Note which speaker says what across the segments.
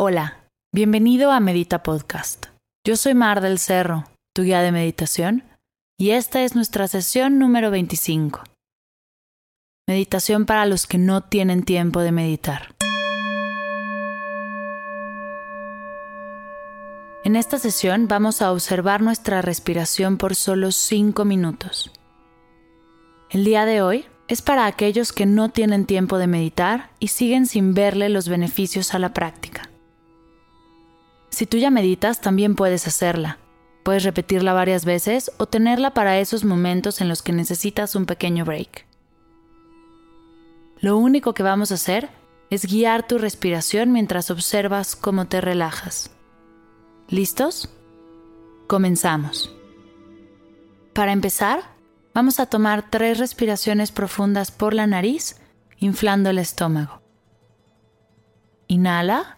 Speaker 1: Hola. Bienvenido a Medita Podcast. Yo soy Mar del Cerro, tu guía de meditación, y esta es nuestra sesión número 25. Meditación para los que no tienen tiempo de meditar. En esta sesión vamos a observar nuestra respiración por solo 5 minutos. El día de hoy es para aquellos que no tienen tiempo de meditar y siguen sin verle los beneficios a la práctica. Si tú ya meditas, también puedes hacerla. Puedes repetirla varias veces o tenerla para esos momentos en los que necesitas un pequeño break. Lo único que vamos a hacer es guiar tu respiración mientras observas cómo te relajas. ¿Listos? Comenzamos. Para empezar, vamos a tomar tres respiraciones profundas por la nariz, inflando el estómago. Inhala.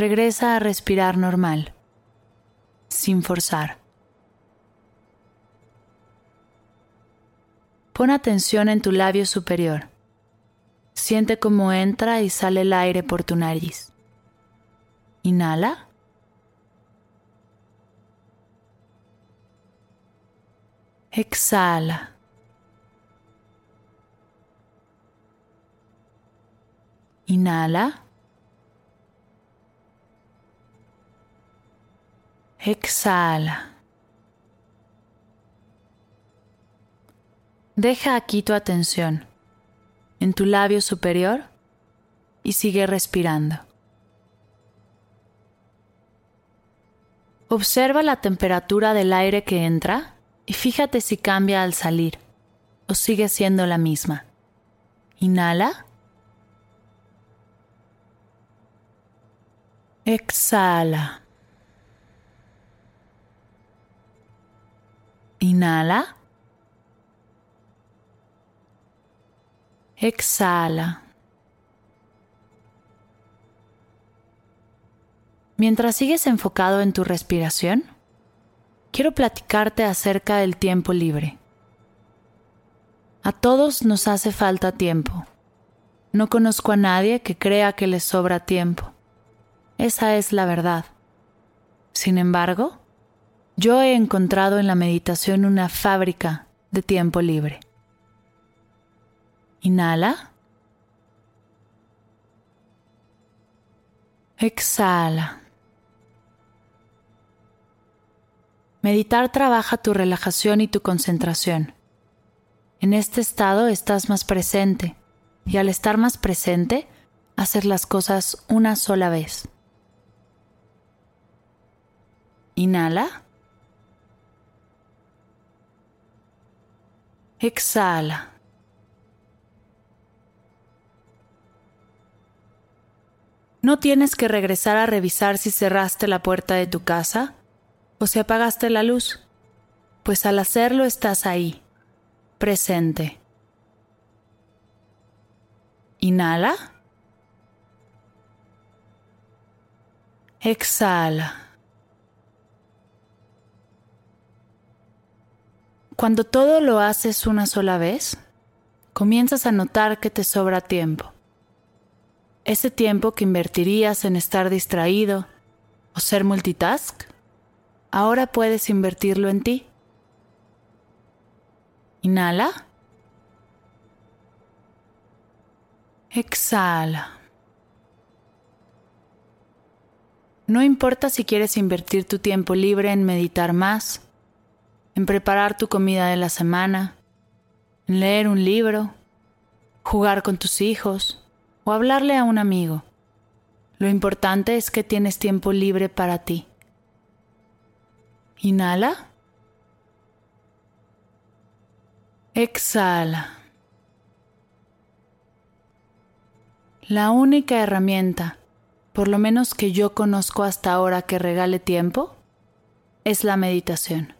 Speaker 1: Regresa a respirar normal, sin forzar. Pon atención en tu labio superior. Siente cómo entra y sale el aire por tu nariz. Inhala. Exhala. Inhala. Exhala. Deja aquí tu atención en tu labio superior y sigue respirando. Observa la temperatura del aire que entra y fíjate si cambia al salir o sigue siendo la misma. Inhala. Exhala. Inhala. Exhala. Mientras sigues enfocado en tu respiración, quiero platicarte acerca del tiempo libre. A todos nos hace falta tiempo. No conozco a nadie que crea que le sobra tiempo. Esa es la verdad. Sin embargo, yo he encontrado en la meditación una fábrica de tiempo libre. Inhala. Exhala. Meditar trabaja tu relajación y tu concentración. En este estado estás más presente y al estar más presente, haces las cosas una sola vez. Inhala. Exhala. No tienes que regresar a revisar si cerraste la puerta de tu casa o si apagaste la luz, pues al hacerlo estás ahí, presente. Inhala. Exhala. Cuando todo lo haces una sola vez, comienzas a notar que te sobra tiempo. Ese tiempo que invertirías en estar distraído o ser multitask, ahora puedes invertirlo en ti. Inhala. Exhala. No importa si quieres invertir tu tiempo libre en meditar más, en preparar tu comida de la semana, en leer un libro, jugar con tus hijos o hablarle a un amigo. Lo importante es que tienes tiempo libre para ti. Inhala. Exhala. La única herramienta por lo menos que yo conozco hasta ahora que regale tiempo, es la meditación.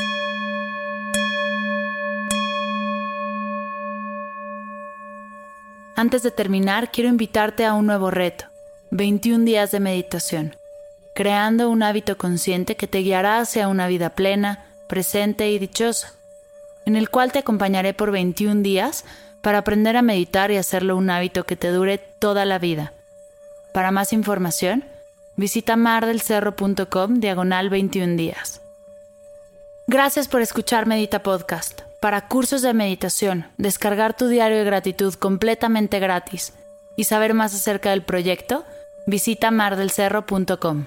Speaker 1: Antes de terminar, quiero invitarte a un nuevo reto, 21 días de meditación, creando un hábito consciente que te guiará hacia una vida plena, presente y dichosa, en el cual te acompañaré por 21 días para aprender a meditar y hacerlo un hábito que te dure toda la vida. Para más información, visita mardelcerro.com diagonal 21 días. Gracias por escuchar Medita Podcast. Para cursos de meditación, descargar tu diario de gratitud completamente gratis y saber más acerca del proyecto, visita mardelcerro.com.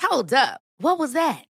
Speaker 2: Hold up. What was that?